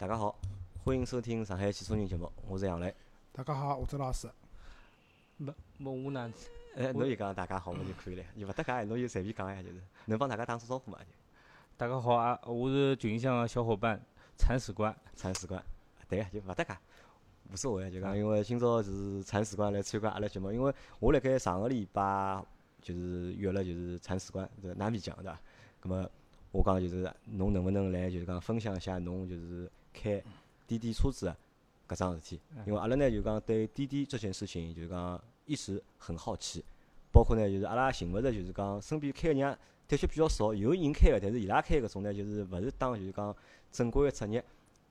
大家好，欢迎收听上海汽车人节目，我是杨磊。大家好，我是老师。没没我哪？哎，侬就讲大家好嘛就可以了，又勿搭界，侬就随便讲呀，就是能帮大家打声招呼嘛？就大家好啊，我是群里向个小伙伴铲屎官。铲屎官，对个，就勿搭界，无所谓，就讲因为今朝是铲屎官来参加阿拉节目，因为我辣盖上个礼拜就是约了就是铲屎官这拿米酱对伐？葛末我讲就是侬能勿能来就是讲分享一下侬就是开滴滴车子个搿桩事体？因为阿拉呢就讲对滴滴这件事情就是讲一直很好奇，包括呢就是阿拉寻勿着就是讲身边开个人的确比较少，有人开个，但是伊拉开搿种呢就是勿是当就是讲正规个职业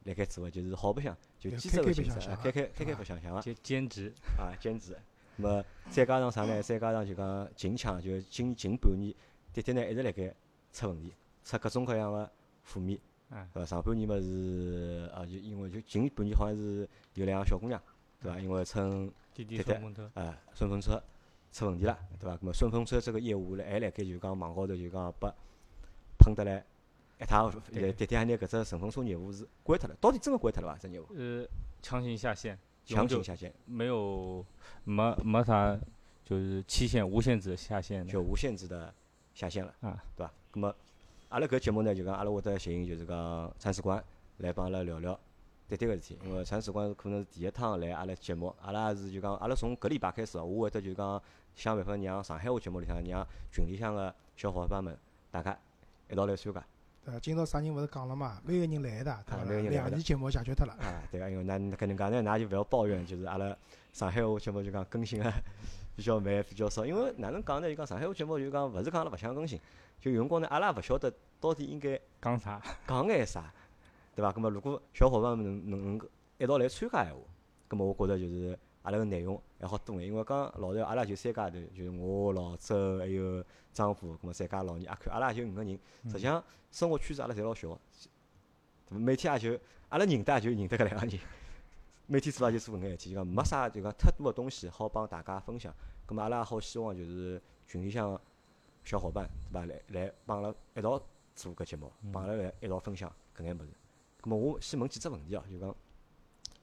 辣盖做个，就是好白相，就就兼职个性质，开开开开白相相个。兼兼职，啊，兼职。那么再加上啥呢？再加上就讲近腔，就近近半年，滴滴呢一直辣盖出问题，出各种各样个负面，啊，对伐？上半年嘛是啊，就因为就近半年好像是有两个小姑娘，对伐？因为乘滴滴顺风车，呃顺风车出问题了，对伐？那么顺风车这个业务呢，还辣盖就讲网高头就讲被喷得来一塌糊涂。滴滴还拿搿只顺风车业务是关脱了，到底真个关脱了伐？这业务呃，强行下线，强行下线，没有没没啥，就是期限无限制下线就无限制的下线了。啊，对伐？那么，阿拉搿节目呢，就讲阿拉会得寻就是讲铲屎官来帮阿拉聊聊滴滴个事体，因为铲屎官可能是第一趟来阿拉节目，阿拉也是就讲阿拉从搿礼拜开始哦，我会得就讲想办法让上海话节目里向让群里向个小伙伴们大家一道来参加。呃？今朝啥人勿是讲了嘛？每个人来的，对伐？啊每个人两期节目解决脱了。啊，对个，因为㑚搿能介呢，㑚就勿要抱怨，就是阿拉上海话节目就讲更新个比较慢，比较少。因为哪能讲呢？就讲上海话节目就讲勿是讲阿拉勿想更新，就有辰光呢，阿拉也勿晓得到底应该讲啥？讲眼啥，对伐？咁么如果小伙伴们能能能够一道来参加闲话，咁么我觉着就是阿拉个内容还好多眼，因为讲老实，阿拉就三家头，就是我、老周还有张虎，咁么三家老二阿看，阿拉也就五个人。实际上生活圈子阿拉侪老小个，每天也就阿拉认得也就认得搿两个人，每天做也就做搿眼事体，就讲没啥就讲太多个东西好帮大家分享。咁么阿拉也好希望就是群里向个小伙伴对伐，来来帮阿拉一道做搿节目，帮阿拉来一道分享搿眼物事。咁么我先问几只问题哦，就讲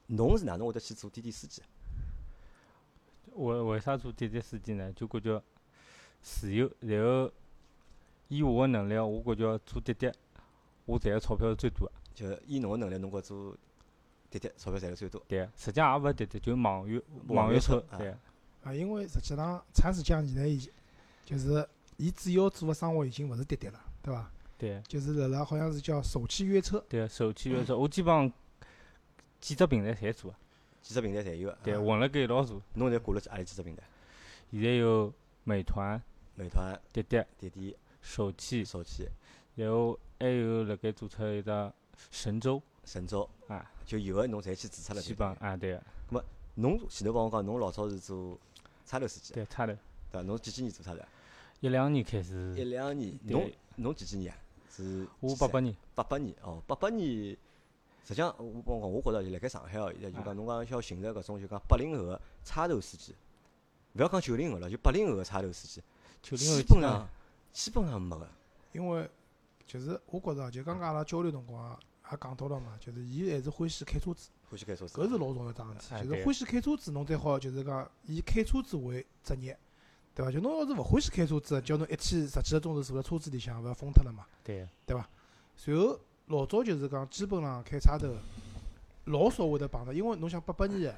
侬是哪能会得去做滴滴司机？为为啥做滴滴司机呢？就感觉自由，然后以我个能力，我感觉做滴滴，我赚个钞票是最多个。就以侬个能力，侬觉做滴滴钞票赚得最多。对，实际上也勿是滴滴，就网约网约网约车对，啊，因为实际上长时间现在已就是伊主要做个生活已经勿是滴滴了，对伐？对。就是辣辣好像是叫手气约车。对，手机约车，我基本上几只平台侪做啊。几只平台侪有个。对，啊混辣盖一道做。侬现在挂了何里几只平台？现在有美团、美团、滴滴、滴滴、手气，手气、然后还有辣盖做出一只神州神州，啊，就有个侬侪去注册了。基本啊对个，侬前头帮我讲，侬老早是做差头司机，对差头。对伐？侬几几年做差头？一两年开始一，两年。侬侬几几年啊？是我八八年，八八年哦，八八年。实际上，我帮我讲，我觉着就辣盖上海哦，现在就啊讲侬讲要寻着搿种就讲八零后个差头司机，勿要讲九零后了，就八零后个差头司机，九零后基本上基本上没个。因为就是我觉着，就刚刚阿拉交流辰光也讲到了嘛，就是伊还是欢喜开车子，欢喜开车子。搿是老重要一桩事体。就是欢喜开车子，侬最好就是讲以开车子为职业，对伐？就侬要是勿欢喜开车子，叫侬一天十几个钟头坐辣车子里向，勿要疯脱了嘛。对个，随后老早就是讲，基本上开差头老少会得碰到，因为侬想八八年个，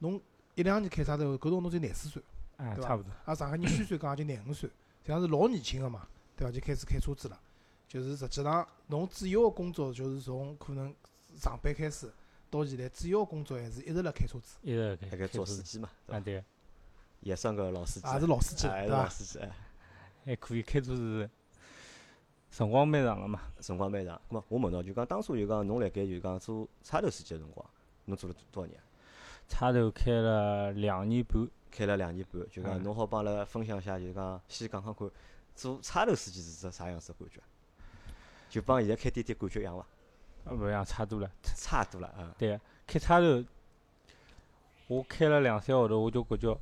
侬一两年开差头，搿辰光侬才廿四岁，对吧啊差不多，啊上海人虚岁讲也就廿五岁，实际上是老年轻个嘛，对伐？就开始开车子了。就是实际上，侬主要个工作就是从可能上班开始到现在，主要工作还是一直辣开车子，一直开辣盖做开车子司机嘛，对伐？啊对个，也算个老司机。也是老司机了，哎，对伐？老司机，哎，还可以开车是，辰光蛮长个嘛。辰光蛮长。咁么我问侬，就讲当初就讲侬辣盖就讲做差头司机个辰光，侬做了多少年啊？差头开了两年半，开了两年半，就讲嗯侬好帮阿拉分享一下，就讲先讲讲看，做差头司机是只啥样子个感觉？就帮现在开滴滴感觉一样伐？啊勿一样，差多了。差多了啊！对个，开差头，我开了两三个号头，我就感觉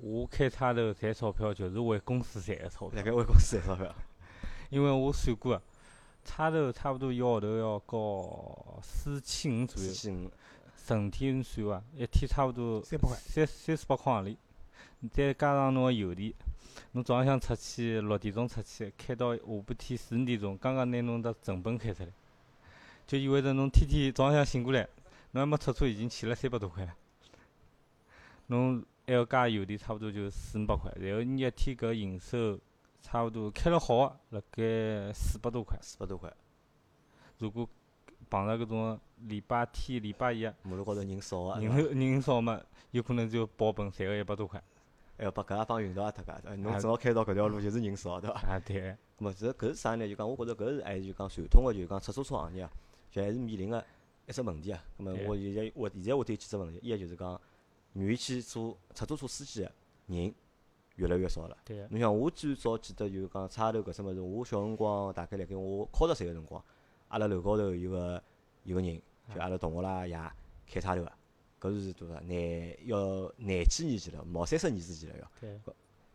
我开差头赚钞票就是为公司赚个钞票。辣，盖为公司赚钞票，因为我算过个，差头差不多一个号头要交四千五左右，四千。五，成天算伐，一天差不多三百块。三三四百块行钿，再加上侬个油钿，侬早浪向出去六点钟出去，开到下半天四五点钟，刚刚拿侬的成本开出来，就意味着侬天天早浪向醒过来，侬还没出车已经欠了三百多块了。侬还要加油钿，差不多就四五百块，然后你一天搿营收差不多开了好个，辣盖四百多块。四百多块。如果碰着搿种礼拜天、礼拜一马路高头人少个，人头人少嘛，有可能就保本赚个一百多块。还要把搿也帮运道也脱个，侬啊正好开到搿条路就是人少，对伐？啊，对，咁么这搿是啥呢？就讲我觉着搿是还是就讲传统个就是讲出租车行业啊，就还是面临个一只问题啊。咾么我现在我现在我对几只问题，一个就是讲愿意去做出租车司机个人越来越少了。对，侬像我最早记得就是讲差头搿只物事，我小辰光大概辣盖我考十岁个辰光，阿拉楼高头有个有个人，就阿拉同学啦爷开差头个，搿是多少？廿要廿几年前了，毛三十年之前了要。对，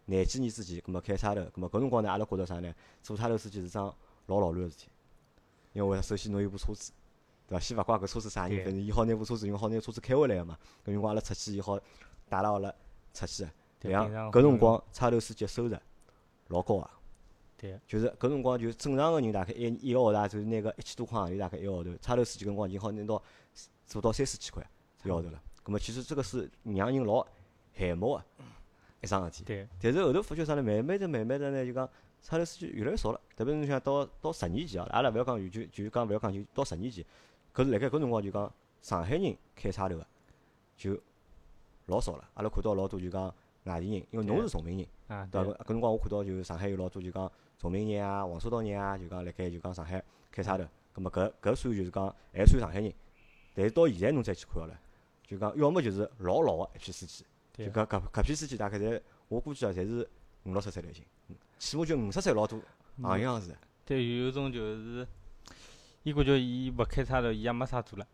廿几年之前，葛末开差头，葛末搿辰光呢，阿拉觉着啥呢？做差头司机是桩老老卵个事体，因为？首先侬有部车子，对伐？先勿怪搿车子啥人，反正伊好拿部车子用，好拿车子开回来个嘛。搿辰光阿拉出去，伊好带了阿拉出去个。对两平常会搿辰光差头司机收入老高个，对，就是搿辰光就正常个人大概一一个号头就是拿个一千多块行钿，大概一个号头。差头司机搿辰光已经好拿到做到三四千块一个号头了。葛末其实这个是让人老羡慕个一桩事体。对，但是后头发觉啥呢？慢慢的、慢慢的呢，就讲差头司机越来越少了。特别是侬想到到十年前啊，阿拉勿要讲远就就讲勿要讲就到十年前，搿是辣盖搿辰光就讲上海人开差头个就老少了。阿拉看到老多就讲外地人，因为侬是崇明人，啊，对对伐？搿搿辰光我看到就上海有老多就讲崇明人啊、黄沙岛人啊，就讲辣盖就讲上海开差头。葛末搿搿算就是讲还算上海人，但是到现在侬再去看好了，就讲要么就是老老个一批司机。就对搿搿搿批司机大概侪，我估计啊，侪是五六十岁了已经，嗯起码就五十岁老多，行样子。对，有种就是，伊感觉伊勿开差头，伊也没啥做了，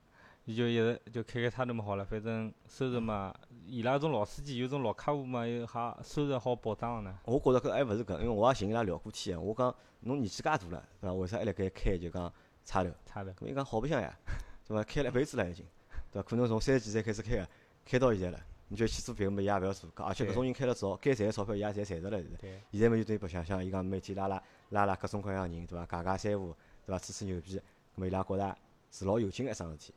伊就一直就开开差头嘛好了，反正收入嘛，伊拉搿种老司机有种老客户嘛，又哈收入好保障个呢。我觉着搿还勿是搿，因为我也寻伊拉聊过天个。我讲侬年纪介大了，对伐？为啥还辣盖开就讲差头？差头，咾伊讲好白相呀，对伐？开了一辈子了已经，对伐？可能从三十几岁开始开个，开到现在了。你就去做别个么，伊也勿要做，搿而且搿种人开了早，该赚个钞票伊也侪赚着了现在。对，现在么就等于白相相，伊讲每天拉拉拉拉各种各样人，对伐？家家三胡，对伐？吹吹牛逼，伊拉觉着是老有劲个一桩事体。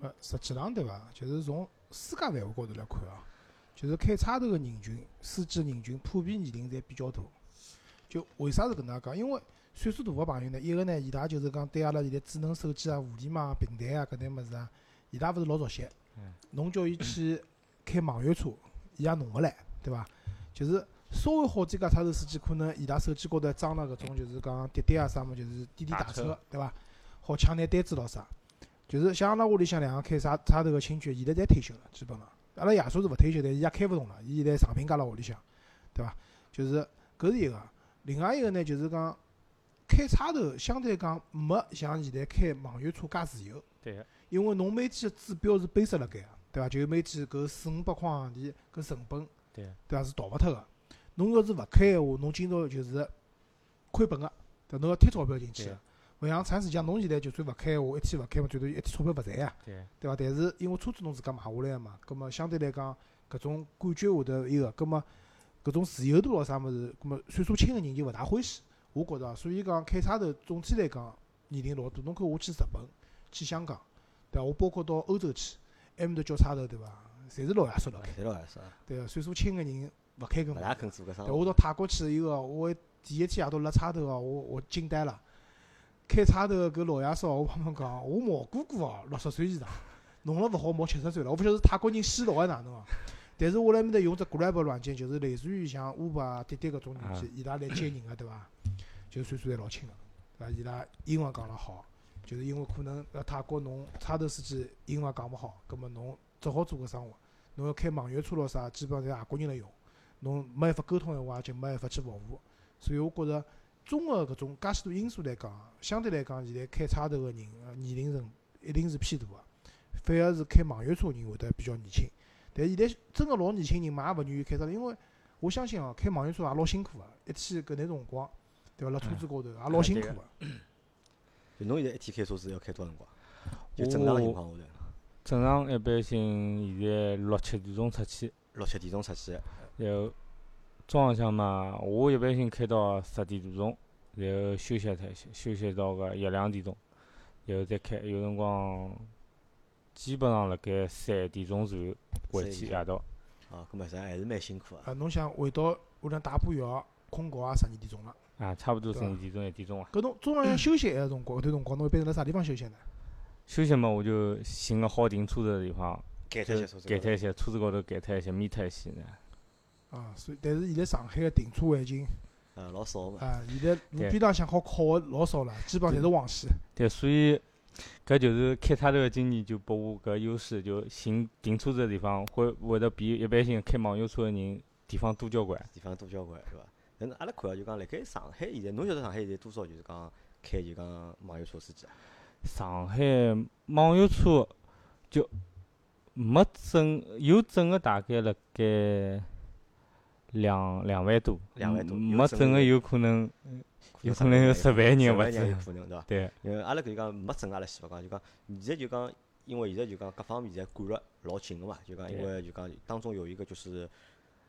呃，实际上对伐？就是从世界范围高头来看啊，就是开差头个人群，司机人群普遍年龄侪比较大。就为啥是搿能介讲？因为岁数大个朋友呢，一个呢，伊拉就是讲对阿拉现在智能手机啊、互联网平台啊搿点物事啊，伊拉勿是老熟悉嗯。侬叫伊去开网约车，伊也弄勿来，对伐？就是稍微好点介差头司机，可能伊拉手机高头装了搿种就是讲滴滴啊啥么，就是滴滴打车，对伐？好抢眼单子咾啥。就是像阿拉屋里向两个开啥差头个亲戚，现在侪退休了，基本上。阿拉爷叔是勿退休，但是伊也开勿动了，伊现在长平家辣屋里向，对伐？就是搿是一个。另外一个呢，就是讲开差头相对讲没像现在开网约车介自由，对个，因为侬每天个指标是背死辣盖个，对伐？就每天搿四五百块行钿搿成本，对，对伐？是逃勿脱个。侬要是勿开个话，侬今朝就是亏本个，对伐？侬要贴钞票进去个。勿像长时间，侬现在就算勿开个话，一天勿开嘛，最多一天钞票勿赚呀。对，对伐？但是因为车子侬自家买下来个嘛，葛末相对来讲，搿种感觉会得一个，葛末搿种自由度咾啥物事，葛末岁数轻个人就勿大欢喜。我觉着啊，所以讲开差头总体来讲年龄老大。侬看我去日本、去香港，对伐？我包括到欧洲去，埃面搭叫差头，对伐？侪是老爷叔辣开，对老爷叔，对个，岁数轻个人勿开搿勿大门。肯做搿桩对，。我到泰国去一个，我第一天夜到辣差头啊，我我惊呆了。开差头个搿老爷叔，我帮侬讲，我毛哥哥哦，六十岁以上，弄了勿好毛七十岁了。我勿晓得是泰国人洗脑还是哪能哦？但是我辣埃面搭用只 Grab 软件，就是类似于像 Uber 啊、滴滴搿种软件，伊拉来接人个对伐？就岁数侪老轻个，对伐？伊拉英文讲了好，就是因为可能辣泰国侬差头司机英文讲勿好，葛末侬只好做搿生活。侬要开网约车咾啥，基本上侪外国人来用。侬没办法沟通闲话，就没办法去服务。所以我觉着综合搿种介许多因素来讲，相对来讲，现在开差头个人呃年龄层一定是偏大个，反而是开网约车个人会得比较年轻。但现在真个老年轻人嘛，也勿愿意开差头，因为我相信哦，开网约车也老辛苦个，一天搿眼辰光，对伐？辣车子高头也老辛苦个。就侬现在一天开车子要开多少辰光？就正常情况下头，正常一般性现在六七点钟出去，六七点钟出去，然后中浪向嘛，我一般性开到十点多钟，然后休息脱歇，休息到个一两点钟，然后再开。有辰光基本上辣盖三点钟左右回去夜到。啊，搿么实还是蛮辛苦啊，啊。侬想回到屋里向打把药，困觉也十二点钟了。啊，差不多十二点钟一点钟啊。搿侬中浪向休息个辰光，搿段辰光侬一般是辣啥地方休息呢？休息嘛，我就寻个好停车子个地方，就改脱一些车子，改脱一些，车子高头改脱一些，免脱一些呢。啊，所以但是现在上海个停车环境啊，老少嘛。啊，现在路边浪向好靠个老少了，基本上侪是黄线。对，所以搿就是开差头个经验就拨我搿优势，就寻停车子个地方会会得比一般性开网约车个人地方多交关。地方多交关，是伐？但是阿拉看啊，就讲辣盖上海现在，侬晓得上海现在多少就是讲开就讲网约车司机啊？上海网约车就没整，有整个大概辣盖两两万多，两万多没整个有可能，有可能有十万人十勿止有可能，对伐？对，因为阿拉搿就讲没整阿拉先勿讲，就讲现在就讲，因为现在就讲各方面侪管了老紧个嘛，就讲因为就讲当中有一个就是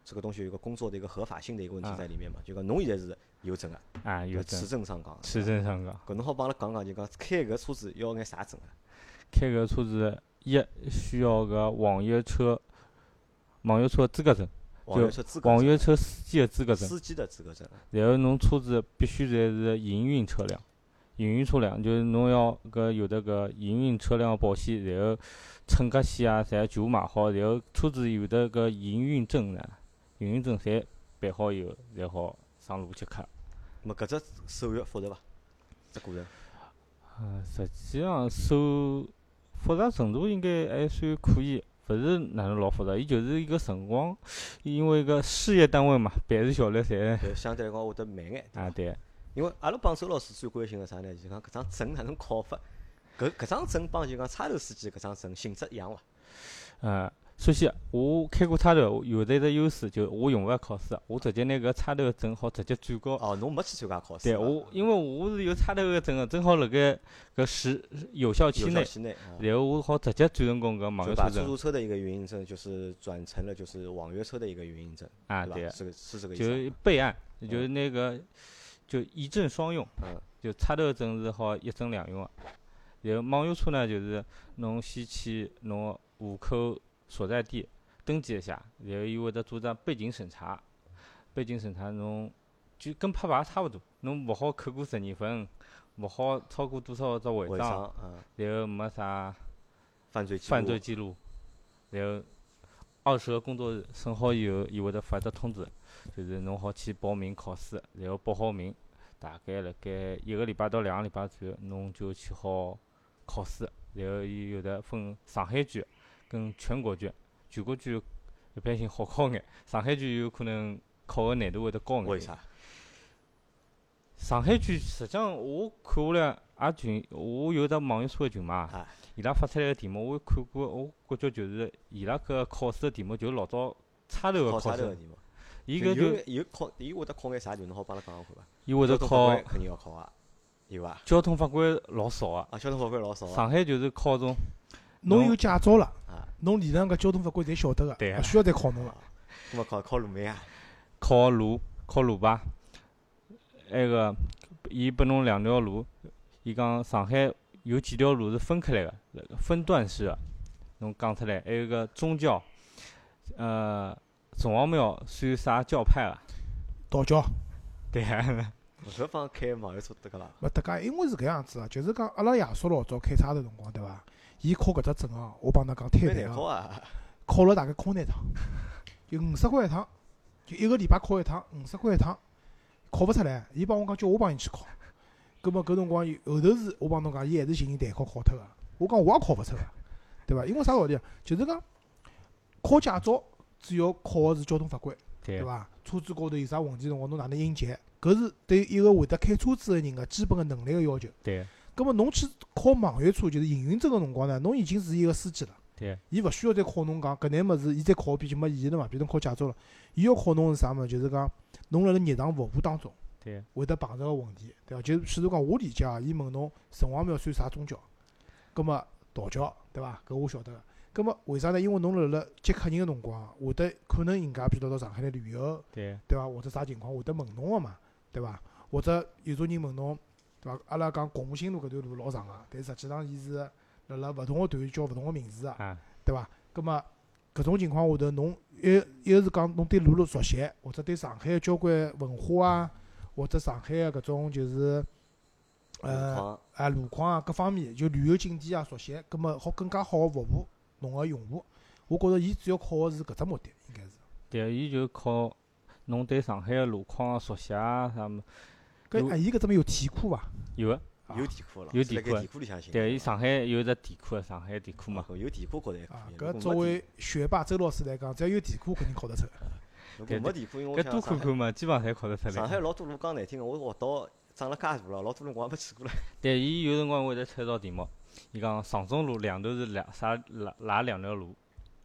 这个东西有一个工作的一个合法性的一个问题啊在里面嘛，就讲侬现在是有证个，啊，有证持证，证上岗。持证上岗。搿侬好帮阿拉讲讲，就讲开搿车子要眼啥证啊？开搿车子，一需要个网约车网约车资格证，网约车资格网约车司机个资格证。司机的资格证，然后侬车子必须侪是营运车辆，营运车辆就是侬要搿有得搿营运车辆保险，然后乘客险啊侪全部买好，然后车子有得搿营运证呢，营运证侪办好以后，才好上路去开。那么搿只手续复杂伐？这过程嗯，实际上手复杂程度应该还算可以，勿是哪能老复杂，伊就是一个辰光，因为个事业单位嘛，办事效率侪就相对来讲会得慢眼，啊对。因为阿拉帮周老师最关心个啥呢？就讲搿张证哪能考法？搿搿张证帮就讲差头司机搿张证性质一样伐？呃，首先我开过差头，有得一只优势，就我用勿着考试，我直接拿搿差头个证好直接转交。哦，侬没去参加考试对伐？我，因为我是有差头个证个，正好辣盖搿时有效期内，然后我好直接转成功搿网约车证租车的一个运营证，就是转成了就是网约车的一个运营证，啊，对是个是这个意就思就。备案，就是那个就一证双用，嗯，就差头个证是好一证两用个。然后网约车呢，就是侬先去侬户口所在地登记一下，然后伊会得做张背景审查，背景审查侬就跟拍牌差勿多，侬勿好扣过十二分，勿好超过多少只违章，然后没啥犯罪记录犯罪记录，然后二十个工作日审好以后，伊会得发只通知，就是侬好去报名考试，然后报好名，大概辣盖一个礼拜到两个礼拜左右，侬就去好考试，然后伊有的分上海卷跟全国卷，全国卷一般性好考眼，上海卷有可能考个难度会得高眼。为啥？上海卷实际上我看下来也群，我有只网约车个群嘛啊，伊拉发出来个题目我看过，我感觉就是伊拉搿考试个题目就老早差头个考考试，差头个题目。伊搿就有有考，伊会得考眼啥题？侬好帮阿拉讲讲看伐？伊会得考规肯定要考啊，有伐？交通法规老少个，啊，交通法规老少啊。上海就是考种侬侬有驾照了啊，侬理论上搿交通法规侪晓得个，勿需要再考侬了。咁么考考路面啊？考路考路牌，埃个伊拨侬两条路，伊讲上海有几条路是分开来个，分段式个，侬讲出来，还有个宗教，呃，城隍庙算啥教派啊？道教 对啊，搿方开网约车得个啦。勿搭界，因为是搿样子啊，就是讲阿拉爷叔老早开差头辰光，对伐？伊考搿只证啊，我帮㑚讲太蛮难个，难考了大概考廿趟，就五十块一趟，就一个礼拜考一趟，五十块一趟，考勿出来。伊帮我讲叫我帮伊去考，葛末搿辰光后头是我帮侬讲，伊还是寻人代考考脱个。我讲我也考勿出个，对伐？因为啥道理啊？就是讲考驾照主要考个是交通法规。对对伐？车子高头有啥问题辰光，侬哪能应急？搿是对一个会得开车子个人个基本个能力个要求。对葛末侬去考网约车，就是营运证个辰光呢，侬已经是一个司机了，对伊勿需要再考侬讲搿眼物事，伊再考一遍就没意义了嘛。比如侬考驾照了，伊要考侬是啥物事？就是讲侬辣辣日常服务当中，对，会得碰着个问题，对伐？就譬如讲，我理解啊，伊问侬城隍庙算啥宗教？葛末道教，对伐？搿我晓得个。葛末为啥呢？因为侬辣辣接客人个辰光，会得可能人家譬如到上海来旅游，对，对伐？或者啥情况会得问侬个嘛，对伐？或者有种人问侬，对伐？阿拉讲国母新路搿段路老长个，但实际上伊是辣辣勿同个段叫勿同个名字个，啊，对伐？葛末搿种情况下头，侬一一个是讲侬对路路熟悉，或者对上海个交关文化啊，或者上海个搿种就是呃况啊路况啊各方面，就旅游景点啊熟悉，葛末好更加好个服务侬个用户。我觉着伊主要靠个是搿只目的，应该是。对，伊就靠侬对上海个路况啊熟悉啊啥么，有搿啊，伊搿只么有题库伐？有个，啊有地库了，有地库是辣盖地库里向寻。对，伊上海有只地库，上海地库嘛，有地库觉着还可啊以。，搿作为学霸周老师来讲，只要有题库肯定考得出。如果对没地库，因为我搿多想上海看看嘛，基本上侪考得出来上海。老多路讲难听个，我学到长了介大了，老多路我也没去过了。对，伊有辰光会得出一道题目，伊讲上中路两头是两啥哪哪两条路？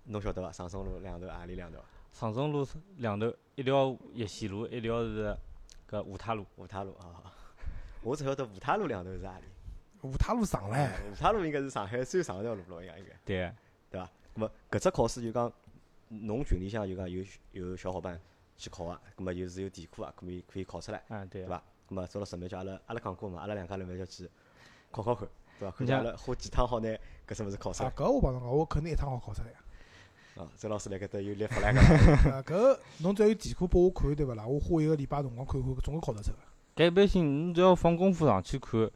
侬晓得伐？上中路两头何里两条？上中路两头一条叶线路，一条是搿五塔路。五塔路啊。我只晓得五塔路两头是何里。五塔路长唻，五塔路应该是上海最长一条路了，应该应该。对，对伐？咁么搿只考试就讲，侬群里向就讲有有小伙伴去考个，咁么就是有题库啊，可以可以考出来，嗯对对。伐？咁么周老师蛮叫阿拉阿拉讲过嘛，阿拉两家头蛮叫去考考看，对伐？看叫阿拉花几趟好拿搿只物事考出啊来。，搿我帮侬讲，我肯定一趟好考出来。啊，周老师辣搿搭有立法来个 啦，啊，搿侬只要有题库拨我看，对勿啦？我花一个礼拜辰光看看，总归考得出个。搿一般性，侬只要放功夫上去看，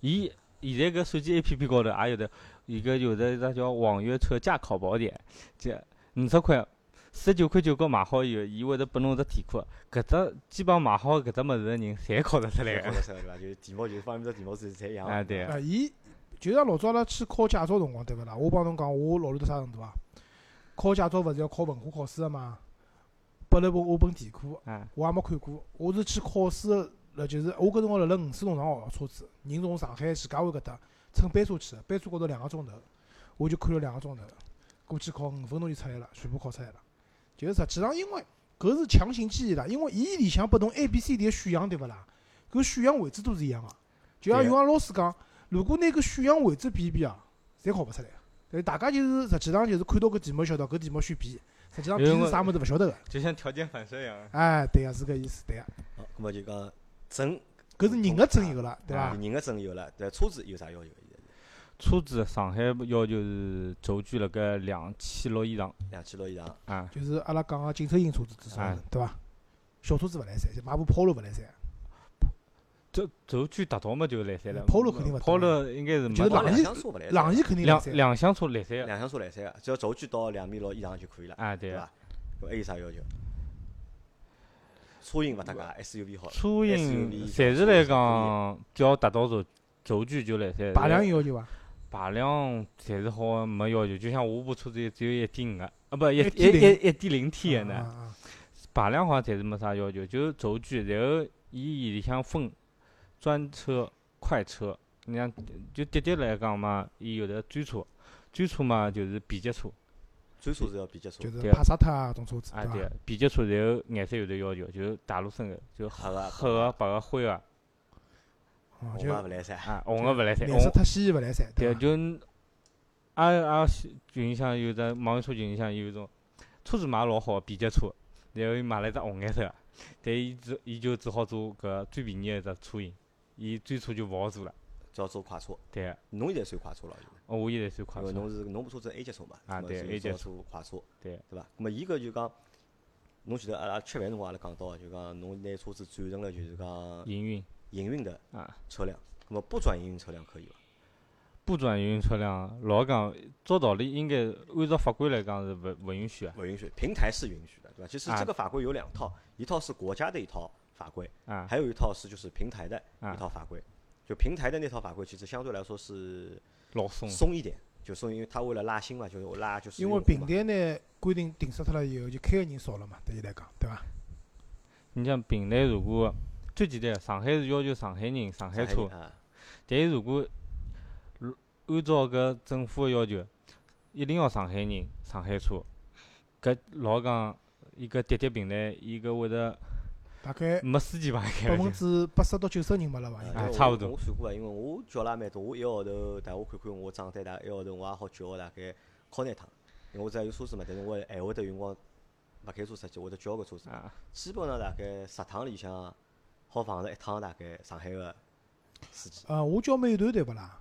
伊现在搿手机 A P P 高头也有的，伊搿有的一只叫网约车驾考宝典，就五十块，四十九块九角买好以后，伊会得拨侬只题库，搿只基本上买好搿只物事个人，侪考得出来个。考得出来对伐？就是题目就是方面只题目是侪一样的。啊对啊，伊就像老早阿拉去考驾照辰光，对勿啦？我帮侬讲，我老卵到啥程度啊？考驾照勿是要考文化考试个嘛？拨了本我本题库，啊，我也没看过。我是去考试个，辣就是我搿辰光辣辣五四农场学车子，人从上海徐家汇搿搭乘班车去个，班车高头两个钟头，我就看了两个钟头，过去考五分钟就出来了，全部考出来了。就是实际上因为搿是强行记忆啦，因为伊里向拨侬 A、B、C、D 个选项对勿啦？搿选项位置都是一样个，就像有像老师讲，如果拿搿选项位置比一比啊，侪考勿出来个。对，大家就是实际上就是看到搿题目晓得搿题目选 B，实际上 B 是啥物事勿晓得个。就像条件反射一样的。哎，对个，是搿意思，对个。好，搿么就讲证，搿是人个证有了，对伐啊？人个证有了，但车子有啥要求？现在车子上海要求是轴距辣盖两千六以上两千六以上。啊，就是阿拉讲个紧凑型车子至少对伐？小车子勿来三，就买部 Polo 勿来三，轴轴距达到嘛就来三了。Polo 肯定勿到 Polo 应该是没到就是两厢车勿来三。朗逸肯定来两三。两厢车来三个。两厢车来三个，只要轴距到两米六以上就可以了，啊，对个对伐？搿还有啥要求？车型勿搭界，SUV 好。车型暂时来讲，只要达到轴轴距就来三。排量有要求伐？排量暂时好像没要求，就像我部车子只有一点五个，啊不一一一一点零 T 的呢。啊啊排量好像暂时没啥要求，就是轴距，然后伊里向分专车、快车。你像就滴滴来讲嘛，伊有的专车，专车嘛就是 B 级车，专车是要 B 级车就，是对帕萨特啊，种车子啊对伐？对，B 级车，然后颜色有的要求，就是大陆深的，就黑个、黑个、白个、灰个，哦红就个勿来三。啊，红个勿来三，红颜色太鲜艳勿来三，对，伐？就阿阿群里向有只网约车群里向有一种车子买老好，B 级车，然后伊买了一只红颜色的，但伊只伊就只好做搿最便宜的一只车型，伊最初就勿好做了。只要做快车，对个，侬现在算快车了，哦，我现在算快车。因为侬是侬部车子 A 级车嘛，啊对 A 级车快车，对对伐？那么伊搿就讲，侬记得阿拉吃饭辰光阿拉讲到，就讲侬拿车子转成了就是讲营运营运的啊，车辆，那么不转营运车辆可以伐？不转营运车辆，老讲照道理应该按照法规来讲是勿勿允许啊。不允许，平台是允许的，对吧？其实啊这个法规有两套，一套是国家的一套法规，啊还有一套是就是平台的啊一套法规。就平台的那套法规，其实相对来说是老松。松一点，就松，因为它为了拉新嘛，就是拉就是因为平台呢规定定死脱了以后，就开个人少了嘛，对伊来讲，对伐？你像平台如果最简单，上海是要求上海人、上海车，啊，但是如果如按照搿政府个要求，一定要上海人、上海车，搿老讲伊搿滴滴平台伊搿会得大概没司机帮伊开百分。之八十到九十人没了伐？应该差不多我算过啊，因为我叫了也蛮多，我一个号头，但我看看我账单，大概一个号头我也好叫大概敲廿趟，因为我只要有车子嘛，但是我还会得有辰光勿开车出去，会得叫个车子。啊，基本上大概十趟里向好碰着一趟大概上海个司机，呃，我叫美团对勿啦？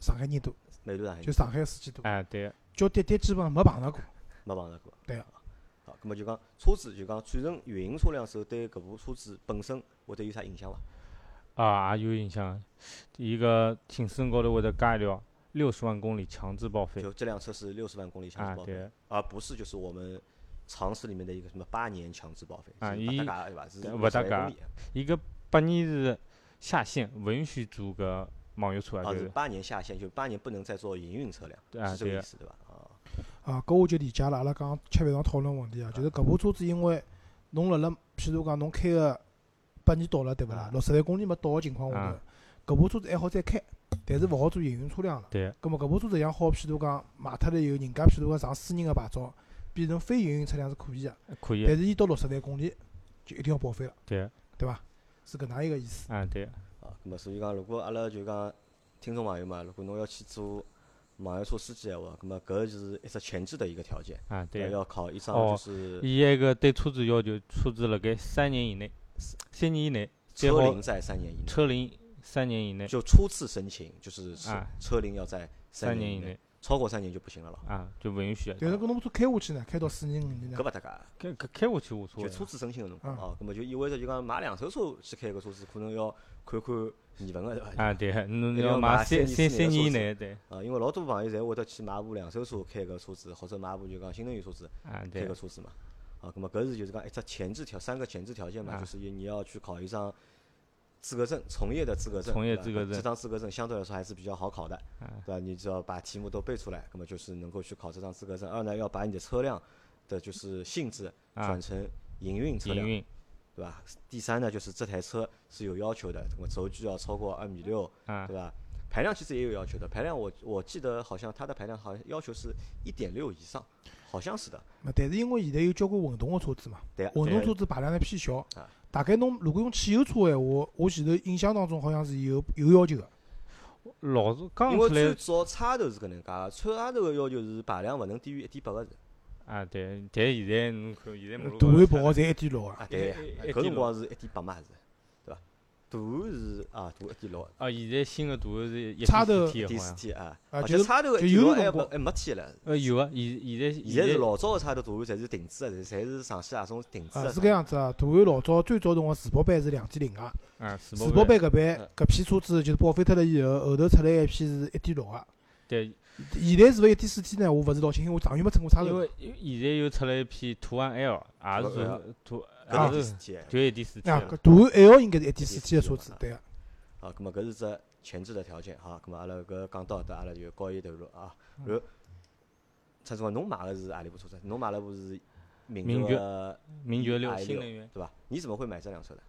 上海人多，美团上海就上海司机多。哎，对个，叫滴滴基本上没碰着过。没碰着过。对个好，咁么就讲车子就讲转成运营车辆时候，对搿部车子本身会得有啥影响伐？啊，也有影响。一个挺身高头会得加一条六十万公里强制报废就这辆车是六十万公里强啊，制报废，对，而不是就是我们常识里面的一个什么八年强制报废，啊伊勿搭界对伐？是对60勿搭界万公里一个八年是下限，勿允许做个网约车啊，是是八年下线，就八年不能再做营运车辆，对啊对是这个意思对伐？啊，啊，搿我就理解了。阿拉刚吃饭上讨论问题啊，就是搿部车子因为侬辣辣，譬如讲侬开个八年到了，对勿啦啊？六十万公里没到个情况下啊头，搿部车子还好再开，但是勿好做营运车辆了。对葛末搿部车子像好，譬如讲卖脱了以后，人家譬如讲上私人个牌照，变成非营运车辆是可以个，可以但，是伊到六十万公里就一定要报废了，对，对伐？是搿能样一个意思。啊对，啊，咁么所以讲，如果阿拉就讲听众朋友嘛，如果侬要去做网约车司机闲话，那么搿是一只前置的一个条件，啊对。要考一张哦就是伊埃个对车子要求，车子辣盖三年以内，三年以内车龄在三年以内，车龄三年以内，就初次申请就是车啊车龄要在三年以内，超过三年就不行了咯。啊就不允许的。但是搿侬车开下去呢，开到四年五年呢搿，勿搭界，开开开下去无所谓啊。就初次申请个辰光嗯哦，搿么就意味着就讲买两手车去开搿车子，可能要看看年份个对伐？啊对，侬一定要要买三三三年以内，对，啊，因为老多朋友侪会得去买部两手车开个车子，或者买部就讲新能源车子啊开对搿，车子嘛。啊，那么搿是就是讲一只前置条，三个前置条件嘛，啊就是你要去考一张资格证，从业的资格证。从业资格证这张资格证相对来说还是比较好考的，啊对吧？你只要把题目都背出来，那么就是能够去考这张资格证。二呢，要把你的车辆的就是性质啊转成营运车辆，对吧？第三呢，就是这台车是有要求的，什么轴距要超过二米六，啊对吧？排量其实也有要求的，排量我我记得好像它的排量好像要求是一点六以上，好像是的。那但是因为现在有交关混动的车子嘛，对啊，混动车子排量呢偏小啊，大概侬如果用汽油车个闲话，我前头印象当中好像是有有要求的。老是刚因为最早插头是搿能介个，插头的要求是排量勿能低于一点八个是。啊对，但现在侬看现在马路大高头出来汉跑侪一点六啊啊，对呀，搿辰光是一点八嘛是，对伐？大汉是啊，大一点六，啊，现在新的大的是一插头 T 第好像四天啊，啊就是而且差头个就一点六还没还没天了。呃有啊，现现在现在是老早个差头大汉侪是定制个，侪侪是上汽那种定制啊个。是搿样子啊。大汉老早最早辰光自保版是两点零个，啊四自保版搿版嗯搿批车子就是报废脱了以后，后头出来一批是一点六个。对，现在是勿是一点四 T 呢？我勿是老清，因为我长远没乘过插头因为。现在又出了一批途安 L，也是啊途搿也是。就一点四 T 啊，了搿大汉 L 应该是一点四 T 的车子，对个。好，咁么搿是只前置的条件哈，咁么阿拉搿讲到搿，阿拉就高一投入啊。嗯然后，陈总，侬买个是阿里部车子？侬买了部是名名爵爵名爵六新能源。对伐？你怎么会买这辆车的？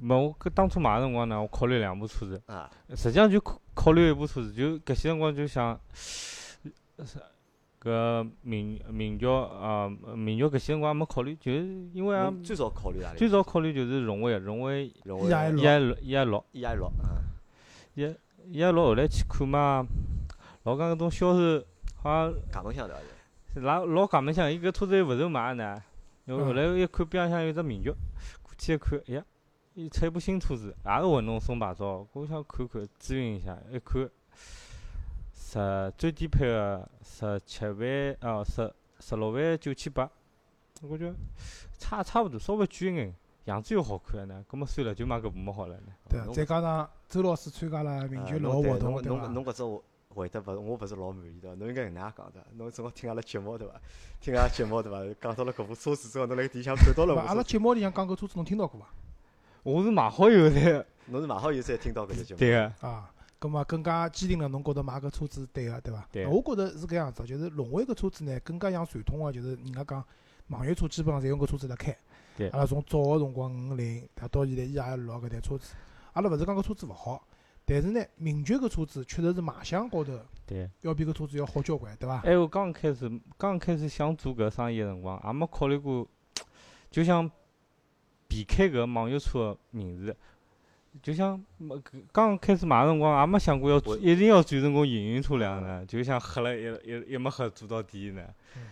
没，我搿当初买个辰光呢，我考虑两部车子，啊，实际上就考考虑一部车子，就搿些辰光就想，是搿名名爵啊，名爵搿些辰光没考虑，就是因为啊，最早考虑哪里？最早考虑就是荣威，荣威荣威。EI 一 i 六一 i 六。E I 六啊，一 i 六，后来去看嘛，老讲搿种销售好像嘎门箱对伐？是老老讲门腔，伊搿车子又勿愁买呢。然后来一看边浪向有只名爵，过去一看，哎呀，伊出一部新车子，也是混动送牌照。我想看看咨询一下，一看，十最低配个十七万哦，十十六万九千八，我觉得差差勿多，稍微贵一眼，样子又好看呢。葛末算了，就买搿部么好了呢。对再加上周老师参加了名爵六个活动，侬对伐侬？侬搿只我回答勿，我勿是老满意对伐？侬应该搿能样讲的，侬正好听阿拉节目对伐？听阿拉节目对伐？讲到了搿部车子之后，侬辣盖地上看到了阿拉节目里向讲搿车子侬听到过伐？我是买好以后才侬是买好以后才听到搿只节目。对个，啊，葛末更加坚定了侬觉着买搿车子对个，对伐？对我觉着是搿样子，就是荣威搿车子呢，更加像传统个，就是人家讲网约车基本上侪用搿车子来开。对阿拉从早个辰光五零，到现在 E I 六搿台车子，阿拉勿是讲搿车子勿好，但是呢，名爵搿车子确实是卖相高头对。要比搿车子要好交关，对伐？哎，我刚开始刚开始想做搿生意个辰光，也没考虑过，就想避开搿网约车个名字。就像没搿刚开始买个辰光，也没想过要一定要转成功营运车辆呢，就想黑了一一一没黑做到底呢。嗯。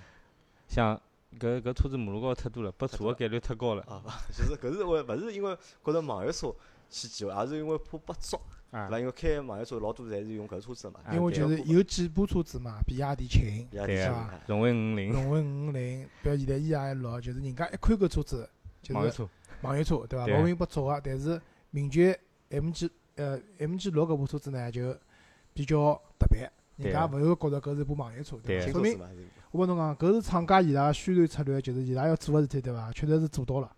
像搿搿车子马路高头太多了，被查个概率太高了。啊，就是搿是为勿是因为觉着网约车去忌讳，也是因为怕被抓，对啊。伐？，因为开网约车老多侪是用搿车子嘛，啊因为就是有几部车子嘛，比亚迪秦、比亚对啊迪秦哎荣威五菱、荣威五菱，比如现在 E I 六就是人家一看搿车子就是网约车，对伐？对老容易被抓个。但是名爵 M G 呃 M G 六搿部车子呢，就比较特别，人家勿会觉着搿是部网约车，对伐？对说明我帮侬讲，搿是厂家伊拉个宣传策略，就是伊拉要做个事体，对伐？确实是做到了。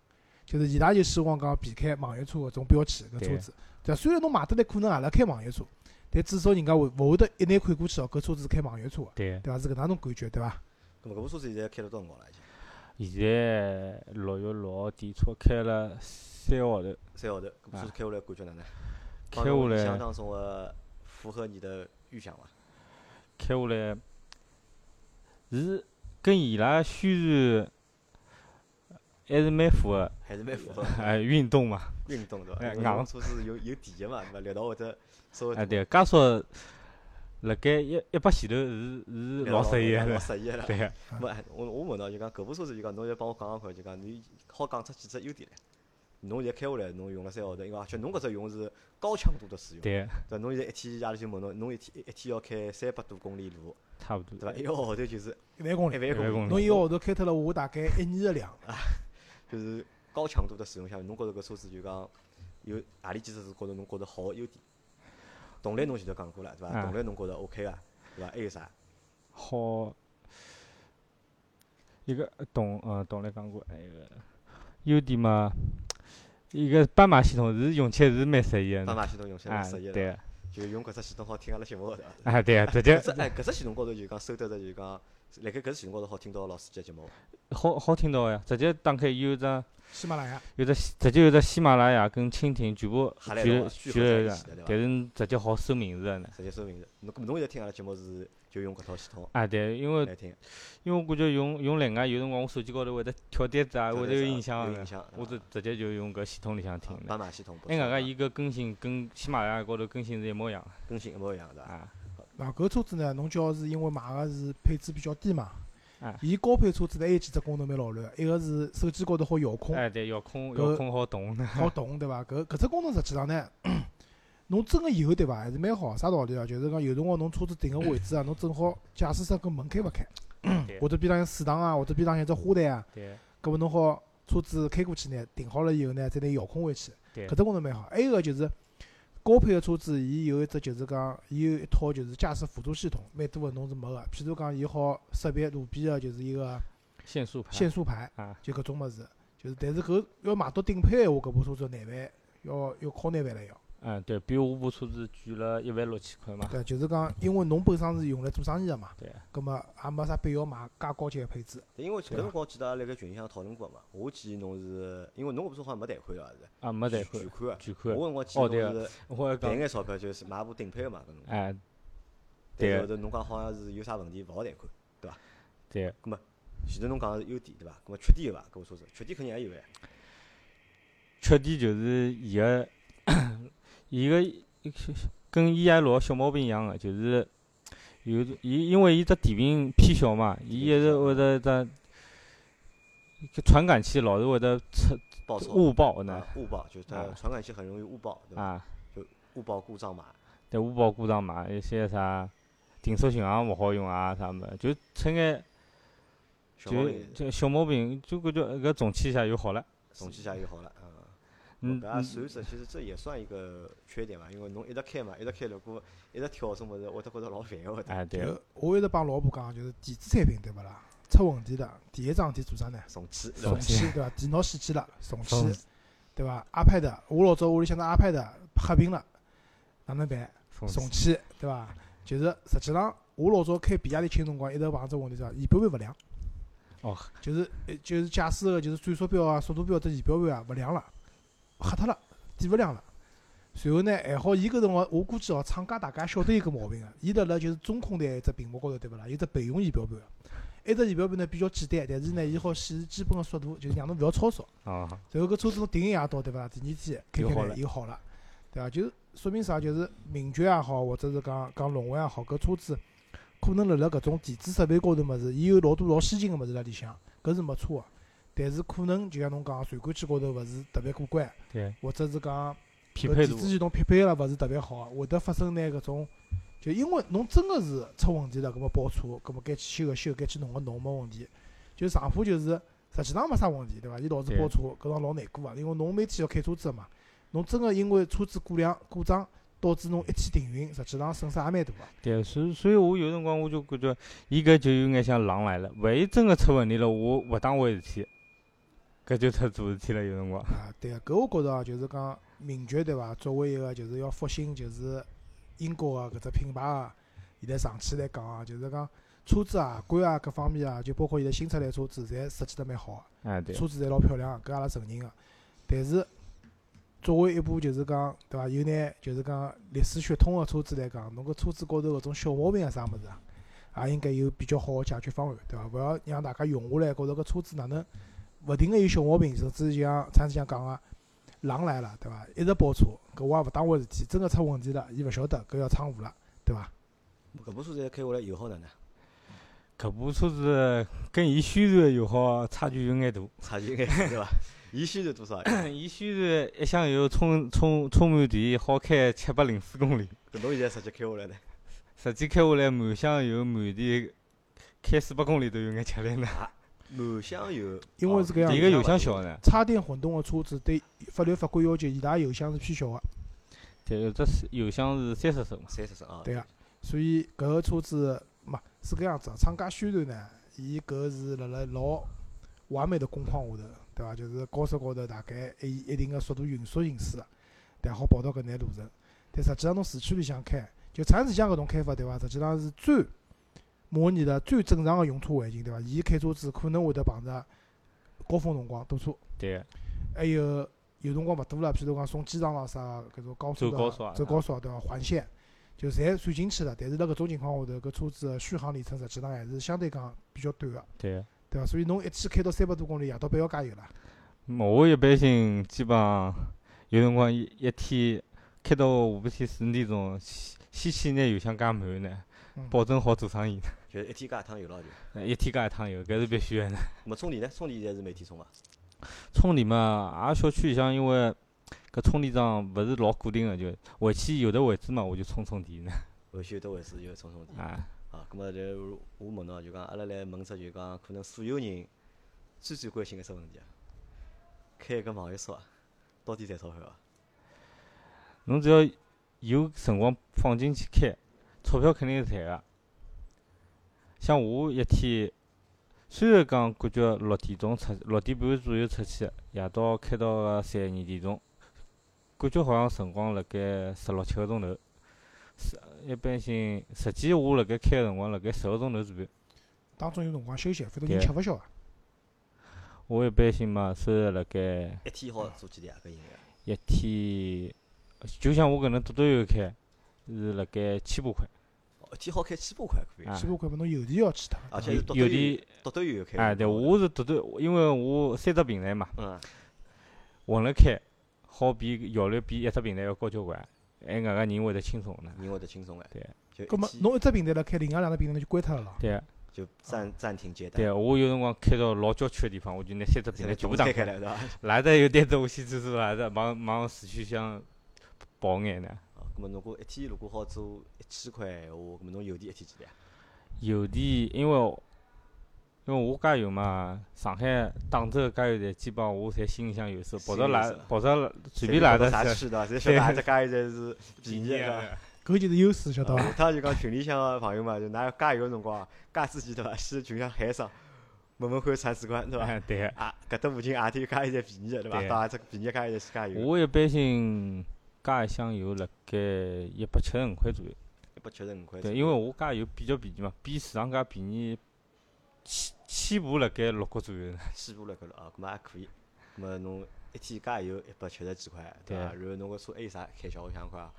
就是伊拉就希望讲避开网约车搿种标签搿车对子，对伐？虽然侬买得来可能也辣开网约车，但至少人家会勿会得一眼看过去哦，搿车子是开网约车个，对。对伐？是搿能种感觉，对伐？搿部车子现在开了多少辰光了？已经现在六月六号提车开了三个号头，三个号头，搿部车子啊开下来感觉哪能？开下来相当中个符合你的预想伐？开下来是跟伊拉宣传还是蛮符合，还是蛮符合 哎，运动嘛，运动对伐？哎硬车子有有电个嘛，对伐？力道或者稍微哎对，大加速辣盖一一百前头是是老适意老个，适意个了。对个，没，哎我我问到就讲搿部车子就讲，侬要帮我讲讲看，就讲你好讲出几只优点来。侬现在开下来，侬用了三个号头，因为而且侬搿只用是高强度的使用，对，对伐？侬现在一天夜里就问侬，侬一天一天要开三百多公里路，差不多，对伐？一个号头就是一万公里，一万公里，侬一个号头开脱了我大概一年的量，就是高强度的使用下面，侬觉着搿车子就讲有何里几只是觉着侬觉着好个优点？动力侬前头讲过了，对伐？啊动力侬觉着 OK 个，对伐？还有啥？好一个动呃动力讲过，还有个优点嘛，一个斑马系统是用起来是蛮适意个，斑马系统用起来啊适意的，对，就用搿只系统好听阿拉节目个，对伐？啊对，直接哎，搿只系统高头就讲收得着，就讲辣盖搿只系统高头好听到老师节节目。好好听到个呀，直接打开有只喜马拉雅，有只直接有只喜马拉雅跟蜻蜓全部合来聚一道聚在一个但是直接好搜名字个呢。直接搜名字。侬搿侬现在听阿拉节目是就用搿套系统啊对，因为，因为我感觉用用另外有辰光我手机高头会得跳碟子啊，会得有影响个有影，响。我是是直接就用搿系统里向听的。斑马系统。哎，外加伊搿更新跟喜马拉雅高头更新是一模一样的更新一模一样是伐？啊。那搿车子呢，侬叫是因为买个是配置比较低嘛啊，伊高配车子呢还有几只功能蛮老卵，一个是手机高头好遥控，哎，对，遥控遥控好动。好动，对伐？搿搿只功能实际上呢，侬真个有对伐？还是蛮好。啥道理啊？就是讲有辰光侬车子停个位置啊，侬正好驾驶室搿门开勿开，或者边浪有水塘啊，或者边浪有只花坛啊，对搿么侬好车子开过去呢，停好了以后呢，再拿遥控回去，搿只功能蛮好。还有一个就是高配个车子，伊有一只就是讲，伊有一套就是驾驶辅助系统，蛮多个侬是没个。譬如讲，伊好识别路边个就是一个限速牌。限速牌，啊，就搿种物事。就是但是搿要买到顶配个闲话，搿部车子难万，要要靠难万了要。嗯，对，比我部车子贵了一万六千块嘛。对，就是讲，因为侬本身是用来做生意的嘛，对，葛末也没啥必要买介高级个配置。对因为搿辰光记得阿拉辣盖群里向讨论过嘛，我建议侬是，因为侬搿部车好像没贷款了是？啊，没贷款全，款啊。全款。我辰光建议侬是我还讲，赚眼钞票就是买部顶配个嘛，搿侬。哎，但是对后头侬讲好像是有啥问题勿好贷款，对，前头侬讲是优点对伐？搿么缺点有伐？搿部车子缺点肯定也有哎。缺点就是伊个 伊个跟 E I 六小毛病一样个，就是有伊因为伊只电瓶偏小嘛，伊一直会得只搿传感器老是会得出误报呢啊，误报就是它啊传感器很容易误报，对伐？啊，误报故障码。对误报故障码，一些啥定速巡航勿好用啊啥么，就出眼就就小毛病，就感觉搿重启一下就好了。重启一下就好了，嗯。嗯搿也算是，其实这也算一个缺点嘛，因为侬一直开嘛，一直开，如果一直跳什么事，我都觉着老烦个，会得哎对，就我一直帮老婆讲，就是电子产品对勿啦？出问题了，第一桩事体做啥呢？重启，重？启对伐？电脑死机了，重启对伐？iPad，我老早屋里向的 iPad 黑屏了，哪能办？重重启对伐？就是实际上，我老早开比亚迪秦辰光，一直碰只问题是啥？仪表盘勿亮。哦。就是呃就是驾驶个就是转速表啊、速度表这仪表盘啊勿亮了，黑脱了，点勿亮了。随后呢，还好伊搿辰光，我估计哦，厂家大家晓得有搿毛病个，伊辣辣就是中控台一只屏幕高头对勿啦？有只备用仪表盘个，一只仪表盘呢比较简单，但是呢，伊好显示基本个速度，就是让侬勿要超速。哦，然后搿车子侬顶一夜到，对伐？第二天开开来了又好了，对伐？就说明啥？就是名爵也好，或者是讲讲荣威也好，搿车子可能辣辣搿种电子设备高头物事，伊有老多老先进个物事辣里向，搿是没错个。但是可能就像侬讲，传感器高头勿是特别过关，对，或者是讲匹配电子系统匹配了勿是特别好，会得发生呢搿种，就因为侬真个是出问题了，搿么包车，搿么该去修个修，该去弄个弄没问题。就上铺就是实际上没啥问题，对伐？伊老是对包车，搿桩老难过啊，因为侬每天要开车子个嘛，侬真个因为车子过量故障导致侬一天停运，实际上损失也蛮大个。对，所以所以我有辰光我就感觉，伊搿就有眼像狼来了，万一真个出问题了，我勿当回事体，搿就出大事体了。有辰光，啊，对个，搿我觉着啊，就是讲名爵对伐？作为一个就是要复兴就是英国个搿只品牌啊，现在长期来讲啊，就是讲车子啊、观啊各方面啊，就包括现在新出来车子，侪设计得蛮好个。哎对，车子侪老漂亮，搿阿拉承认个。但是作为一部就是讲对伐，有眼就是讲历史血统个车子来讲，侬搿车子高头搿种小毛病啊啥物事啊，也应该有比较好个解决方案，对伐？勿要让大家用下来觉着搿车子哪能勿停个有小毛病，甚至像上次像讲个狼来了，对伐？一直包车，搿我也勿当回事体，真个出问题了，伊勿晓得，搿要闯祸了，对伐？搿部车子开下来油耗哪能？搿部车子跟伊宣传的油耗差距有眼大。差距有眼大对伐？伊宣传多少？伊宣传一箱油充充充满电好开七百零四公里，搿侬现在实际开下来呢？实际开下来满箱油满电开四百公里都有眼吃力呢。满箱油，因为是搿样一个油箱小呢，插电混动个车子对法律法规要求，伊拉油箱是偏小个。对，有只是油箱是三十升嘛。三十升啊。对个，所以搿个车子嘛是搿样子的，厂家宣传呢，伊搿是辣辣老完美的工况下头，对伐？就是高速高头大概一一定个速度匀速行驶个，但好跑到搿眼路程。但实际上侬市区里向开，就长时间搿种开发，对伐？实际上是最模拟了最正常个用车环境，对伐？伊开车子可能会得碰着高峰辰光堵车，对个，还有有辰光勿堵了，譬如讲送机场咯啥搿种高速的走高速啊走高速啊对伐？环线就侪算进去了。但是辣搿种情况下头，搿车子个续航里程实际上还是相对讲比较短个，对个。对伐？所以侬一天开到三百多公里，夜到半要加油了。嗯我一般性基本上有辰光一一天开到下半天四五点钟，先先去拿油箱加满呢，嗯保证好做生意。就是一天加一趟油了就。呃一天加一趟油，搿是必须个呢。么充电呢？充电现在是每天充伐？充电嘛，也小区里向因为搿充电桩勿是老固定个，就回去有的位置嘛，我就充充电呢。回去有得位置就充充电。啊，啊，葛末就我问侬啊，就讲阿拉来问只就讲可能所有人最最关心个只问题啊，开一个网约车啊，到底赚钞票伐？侬只要有辰光放进去开，钞票肯定是赚个。像我一天，虽然讲感觉六点钟出，六点半左右出去，夜到开到个三二点钟，感觉好像辰光辣盖十六七个钟头。是一般性，实际我辣盖开个辰光辣盖十个钟头左右。当中有辰光休息，反正人吃勿消啊。我一般性嘛，收入辣盖一天好做几钿啊？搿营业？一天，就像我搿能多多有开，是辣盖千把块。哦一天好开千把块可以，啊千把块嘛，侬油钿要去脱。而且有独有头油的，独头油开。哎，对，我是嘟嘟，因为我三只平台嘛，嗯，混了开，好比效率比一只平台要高交关，还外个人会得轻松呢。人会得轻松个。对。就葛末侬一只平台辣开，另外两只平台就关脱了咯。对就暂暂停接待。对，我有辰光开到老郊区个地方，我就拿三只平台全部打开，来对伐？哪搭有单子我先做做，哪搭往往市区想跑眼呢。哦，咁么如果一天如果好做一千块闲话，咁么侬油钿一天几钿啊？油钿，因为因为我加油嘛，上海打州加油站基本上我侪心里向有数，跑到哪跑到随便哪搭，啥区对伐？侪晓得哪只加油站是便宜个对伐？搿就是优势，晓得伐？下趟就讲群里向个朋友嘛，就㑚要加油个辰光，加之前对伐？先群里向喊一声，问问看铲屎官对伐？哎，对个。啊，搿搭附近何里有加油站便宜个对伐？对到阿只便宜个加油站去加油。我一般性加一箱油辣盖一百七十五块左右。一百七十五块。对，因为我加油比较便宜嘛，比市场价便宜起起步辣盖六角左右呢。起步辣盖六啊，搿么还可以。搿么侬一天加油一百七十几块，对伐？然后侬个车还有啥开销？我想想看啊，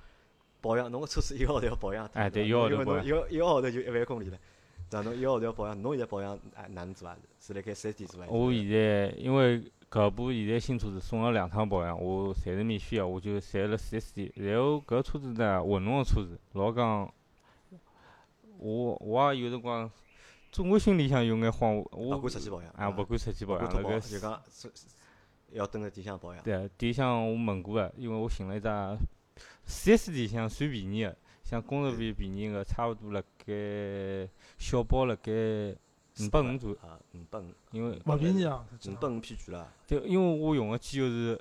保养，侬个车子一个号头要保养脱。哎对一个号头一个一个号头就一万公里了，对伐？侬一个号头要保养，侬现在保养哎哪能做啊？是辣盖四 S 店做啊？我现在因为搿部现在新车子送了两趟保养，我侪是免费个，我就侪辣四 S 店。然后搿车子呢，混动个车子，老讲，我我也有辰光，总归心里向有眼慌，我勿敢出去保养，啊勿敢出去保养，辣盖脱保就讲要蹲辣店向保养。对，店向我问过个，因为我寻了一只四 S 店向算便宜个，像工作费便宜个，差勿多辣盖小包辣盖五百五左右，啊，五百五，因为勿便宜啊，五百五偏贵了。对，因为我用个机油是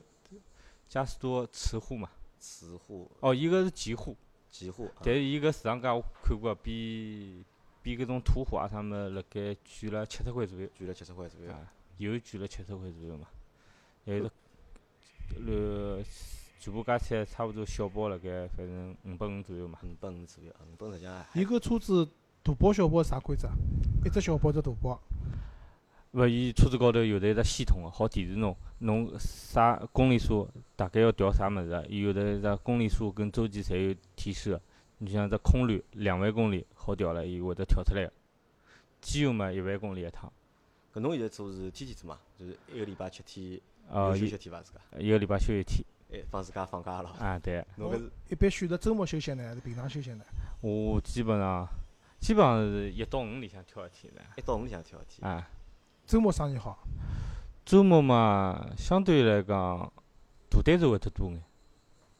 嘉实多磁护嘛，磁护、哦，伊个是极护，极护，啊。但是伊搿市场价我看过，比比搿种土护啊啥物事辣盖贵了七十块左右，贵了七十块左右。啊，油贵了七十块左右嘛，还有呃全部加起来差勿多小包辣盖反正五百五左右嘛。五百五左右，五百实际上还。伊搿车子大包小包是啥规则啊？一只小包一只大包，勿，伊车子高头有得一只系统个，好提示侬，侬啥公里数大概要调啥物事个，伊有得一只公里数跟周期侪有提示个。你像只空滤两万公里好调了，伊会得跳出来个。机油嘛，一万公里一趟。搿侬现在做是天天做嘛？就是一个礼拜七天，呃，有休一息天伐？自家，一个礼拜休一天。哎，放自家放假了。啊，对，侬搿是一般选择周末休息呢，还是平常休息呢？我基本上基本上是一到五里向挑一天的。一到五里向挑一天。啊，周末生意好，周末嘛，相对来讲，大单子会得多眼。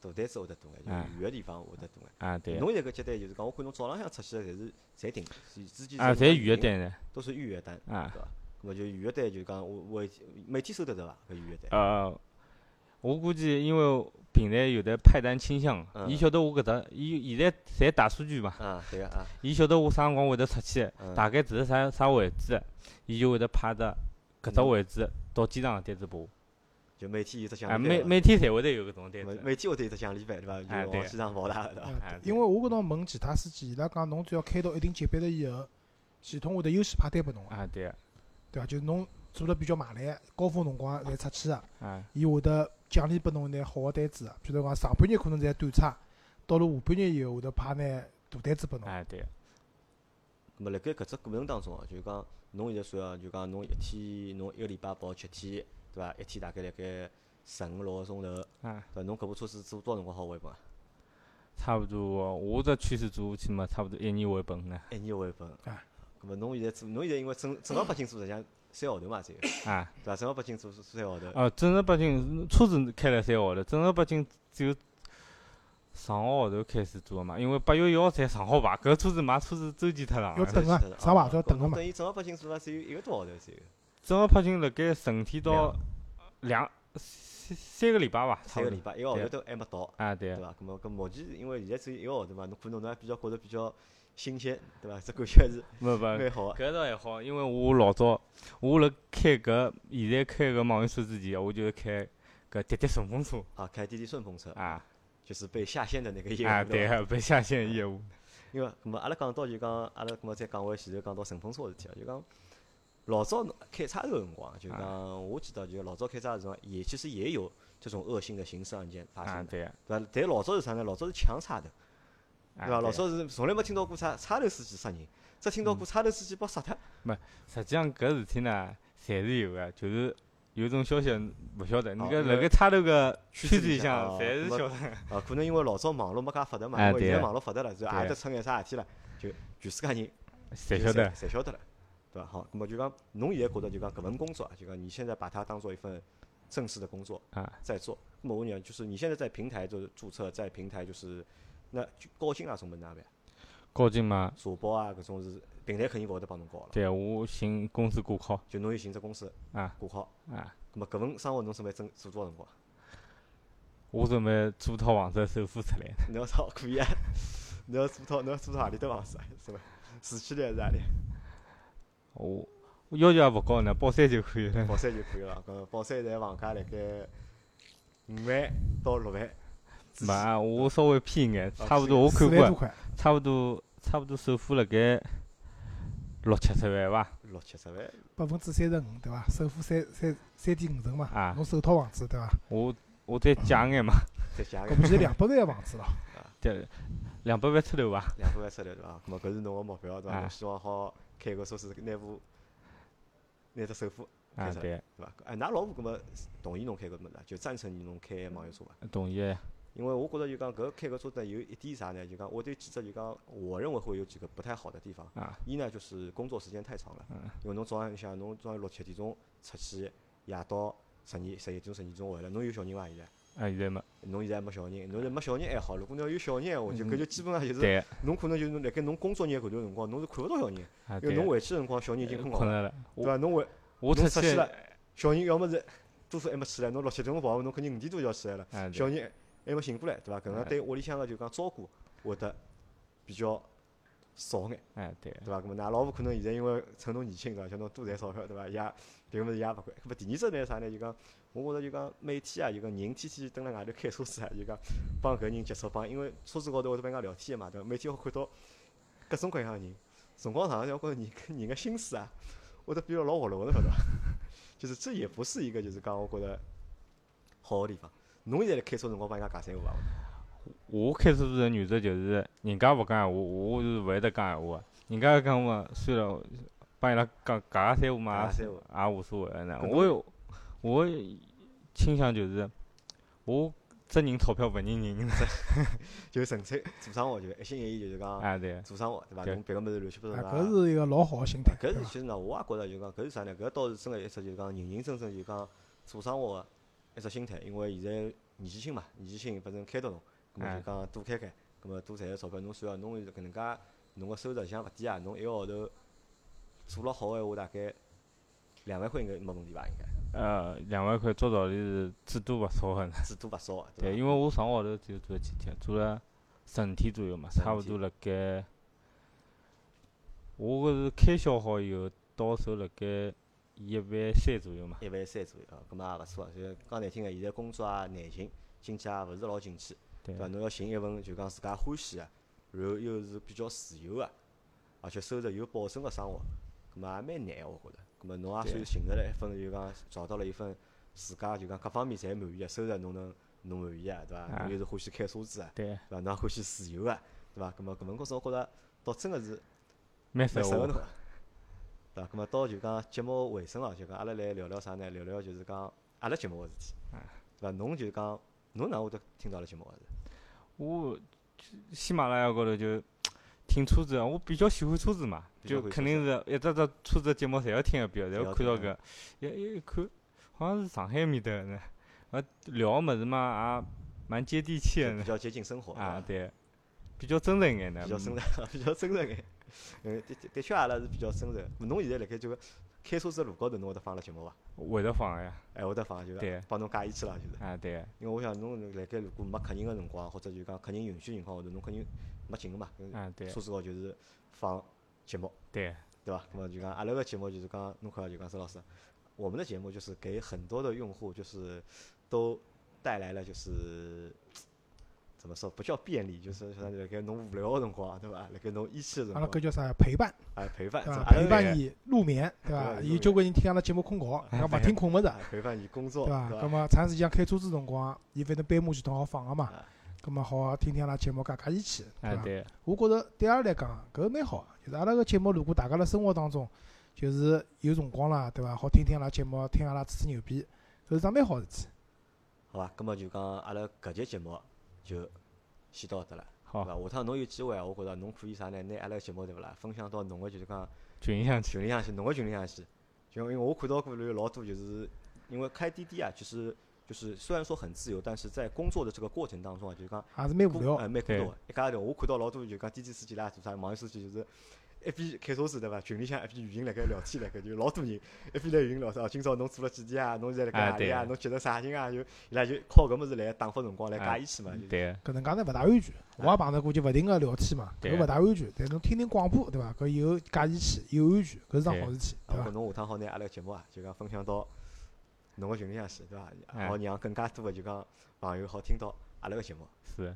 大单子会得多眼，就啊远个地方会得多眼。啊，对。侬现在搿接单就是讲，我看侬早浪向出去个侪是侪定，是之前啊，是侪预约，单呢。都是预约单，啊对伐？咾么就预约单就讲我我每天收得着伐？搿预约单。呃，我估计因为平台有的派单倾向，嗯伊晓得我搿只，伊现在侪大数据嘛，啊，对个啊，伊晓得我啥辰光会得出去，嗯大概住在啥啥位置，伊就会得派只搿只嗯位置到机场个单子拨我。就每天有只奖啊，励单。每每天侪会得有搿种单每子。每天会得有只奖励班，对伐？就往机场跑大个，对伐？因为我搿辰问其他司机，伊拉讲侬只要开到一定级别了以后，系统会得优先派单拨侬个，啊，对，对伐？就是侬做了比较卖力，高峰辰光侪出去个，啊，伊会得奖励拨侬一眼好个单子个。譬如讲上半日可能侪短差，到了下半日以后会得派眼大单子拨侬。哎，对，咁么辣盖搿只过程当中哦，就讲侬现在算啊，就讲侬一天侬一个礼拜跑七天，对伐？一天大概辣盖十五六个钟头，啊，对伐？侬搿部车子做多少辰光好回本啊？差不多，我这趋势做下去嘛，差不多一年回本呢。一年回本。啊。咁么侬现在做，侬现在因为正正儿八经做，实际上三个号头嘛，只有，对啊，伐？正儿八经做三个号头。哦，正儿八经车子开了三个号头，正儿八经只有上个号头开始做个嘛，因为八月一号才上好牌，搿车子买车子周期太长了。要等啊啊上牌都要等个嘛等于正儿八经做了只有一个多号头，只有正儿八经辣盖成天到两三三个礼拜伐，三个礼。拜，一个号头都还没到。啊，对对，伐？咁么搿目前因为现在只有一个号头嘛，侬可能侬还比较觉着比较新鲜，对伐？这感觉还是勿勿，蛮好个。搿倒还好，因为我老早我辣开搿现在开搿网约车之前，我就是开搿滴滴顺风车。啊，开滴滴顺风车，啊。就是被下线的那个业务，啊，对被下线业务。因为咁么阿拉讲到就讲，阿拉咁么再讲回前头讲到顺风车个事体啊，就讲老早侬开叉头个辰光，就啊。讲我记得就老早开叉头辰光，也其实也有这种恶性的刑事案件发啊，生的，对，对伐？但老早是啥呢？老早是抢叉头，啊对伐？老早是从来没听到过叉叉头司机杀人，只听到过叉头司机被杀脱。没实际上搿事体呢，侪是有个，就是有种消息勿晓得，你哦因为搿辣盖差头个圈圈子里向侪是晓得。啊，可能因为老早网络没介发达嘛，哎 因为现在网络发达了，就也对得出眼啥事体了，就全世界人侪晓得。侪晓得了，对伐？好，那么就讲侬现在觉得就讲搿份工作啊，就讲你现在把它当做一份正式的工作啊在做。那么我问你啊，就是你现在在平台就是注册，在平台就是那就高薪啊种么哪办？高进嘛，社保啊搿种是平台肯定勿会得帮侬交了，对我寻公司挂靠就侬有寻只公司啊挂靠。啊，那么搿份生活侬准备做做多少辰光？我准备租套房子首付出来。侬要操可以啊，侬要租套侬要租套何里搭房子啊？是伐？市区里还是何里？我我要求也勿高呢，宝山就可以了。宝山就可以了。搿宝山现在房价辣盖五万到六万之间。嘛，我稍微偏一眼，啊差不多我四看过，差不多差不多首付辣盖六七十万伐？六七十万，百分之三十五对伐？首付三三三点五成嘛啊，侬首套房子对伐？我我再借眼嘛，再借眼搿不就是两百万个房子咯？对，两百万出头伐？两百万出头对伐？咾么搿是侬个目标对伐？啊侬希望好开个车子拿部拿只首付开出来，啊对，对伐？哎，㑚老婆搿么同意侬开搿物事啊？就赞成侬开网约车伐？同意个呀。因为我觉着就讲搿开个车子呢有一点啥呢？就讲我对记者就讲，我认为会有几个不太好的地方。啊，一呢就是工作时间太长了，嗯因为侬早浪向侬早上六七点钟出去，夜到十二十一点钟十二点钟回来，侬有小人伐？现在？啊，现在没。侬现在还没小人，侬是没小人还好，如果侬要有小人闲话，就搿就基本上就是对，侬可能就是辣盖侬工作日搿段辰光，侬是看勿到小人，因为侬。回去个辰光小人已经困觉了。对伐？侬回我出去了，小人要么是多数还没起来，侬六七点钟跑，侬肯定五点多就要起来了。小人还没醒过来，对伐？搿能哎对屋里向个就讲照顾会得比较少眼，哎对，对伐？搿么㑚老婆可能现在因为趁侬年轻对伐，叫侬多赚钞票，对伐？也迭个物事也勿管。搿么第二只呢啥呢？就讲我觉着就讲每天啊，就讲人天天蹲辣外头开车子啊，就讲帮搿人接触，帮因为车子高头会得帮人家聊天个嘛，对伐？每天会看到各种各样个人，辰光长了，我觉着人跟人个心思啊，会得变得老活络个，侬晓得伐？就是这也不是一个就是讲我觉着好个地方。侬现在辣开车辰光帮人家讲三胡伐？我开车子的原则就是，人家勿讲闲话，我是勿会得讲闲话个。人家讲嘛，算了，帮伊拉讲讲个三胡嘛，讲三胡也无所谓个呢。搿我有我倾向就是，我只认钞票勿认人。就纯粹做生活，就一心一意就是讲啊对，做生活，对伐？对侬别个物事乱七八啊，糟搿是一个老好个心态，搿是其实呢，我也觉着就讲搿是啥呢？搿倒是真个一只就是讲认认真真就讲做生活个一只心态。因为现在年纪轻嘛，年纪轻反正开到侬，葛末哎就讲多开开，葛末多赚个钞票。侬算下侬搿能介侬个收入像勿低啊，侬一个号头做了好个闲话，大概两万块应该没问题伐？应该呃，两万块做道理是至多勿少个呢。至多勿少个，对，因为我上个号头只有做了几天，做了十五天左右嘛，差勿多辣盖。我搿是开销好以后，到手辣盖一万三左右嘛。一万三左右，啊，葛末也勿错啊。就讲难听个，现在工作也难寻，经济也勿是老景气。对对伐？侬要寻一份就讲自家欢喜个，然后又是比较自由个，而且收入有保证个生活，葛末也蛮难个，我觉着。葛末侬也算对寻着了一份就讲找到了一份自家就讲各方面侪满意个收入，侬能侬满意个，对伐？啊侬又是欢喜开车子个，对，对伐？侬也欢喜自由个，对伐？葛末搿份工作我觉着倒真个是蛮适合我蛮适合侬。个，对伐？咁么到就讲节目尾声哦，就讲阿拉来聊聊啥呢？聊聊就是讲阿拉节目个事体啊，对伐？侬就讲侬哪会得听到阿拉节目个是？我喜马拉雅高头就听车子，我比较喜欢车子嘛，就肯定是一只只车子节目侪要听一遍，侪侪要要看到听搿，一一看好像是上海面搭个呢，呃聊个物事嘛也蛮接地气个呢，比较接近生活啊对比较真实一眼呢，比较真嗯实，比较真实眼。嗯，的的的确阿拉是比较真实。侬现在辣盖就开车子路高头，侬会得放阿拉节目伐？会得放个呀，哎会得放，就帮侬加义气啦，就是。啊对，因为我想侬辣盖如果没客人个辰光，或者就讲客人允许情况下头，侬肯定没劲个嘛。搿啊对车子高就是放节目，对，对伐？那么就讲阿拉个节目就是讲，侬看就讲周老师，我们的节目就是给很多的用户就是都带来了就是。怎么说不叫便利，就是像辣盖侬无聊个辰光，对伐？辣盖侬依稀个辰光，阿拉搿叫啥陪伴，哎陪伴，陪伴个伊入眠，对伐？对有交关人听阿拉节目困觉，讲勿听困勿着，啊陪伴伊工作，对伐？对葛末长时间开车子辰光，伊反正斑马系统好放个嘛啊，葛末好听听阿拉节目加加义气，对伐？啊对，我觉着对阿拉来讲，搿蛮好个。就是阿拉个节目，如果大家辣生活当中，就是有辰光啦，对伐？好听听阿拉节目，听阿拉吹吹牛逼，搿是桩蛮好事体。好伐？葛末就讲阿拉搿节节目就先到搿搭了，对好，伐？下趟侬有机会啊，我觉着侬可以啥呢？拿阿拉个节目对勿啦？分享到侬个就是讲群里向去，群里向去，侬个群里向去。就因为我看到过有老多就是因为开滴滴啊，就是就是虽然说很自由，但是在工作的这个过程当中啊，就是讲还是蛮无孤聊哎，蛮孤独个。一家头我看到老多就讲滴滴司机啦，做啥网约司机就是。一边开车子对伐？群里向一边语音辣盖聊天辣盖，就老多人一边来语音聊天。哦，今朝侬做了几点啊？侬现在辣盖啊何里啊？侬节奏啥人啊？就伊拉就靠搿物事来打发辰光，来啊加义气嘛。就对，搿能介呢勿大安全。我也碰着过就勿停个聊天嘛，对搿勿大安全。但侬听听广播，对伐？搿有加义气，有安全，搿是桩好事体，对伐？侬下趟好拿阿拉个节目啊，就讲分享到侬个群里向去，对伐？哎好让更加多个就讲朋友好听到阿拉个节目，是，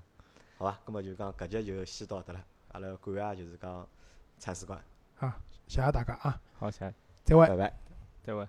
好伐？葛末就讲搿集就先到搿搭了，阿拉感谢就是讲铲屎官，谢谢大家啊，好，谢谢，再会。拜拜。再会。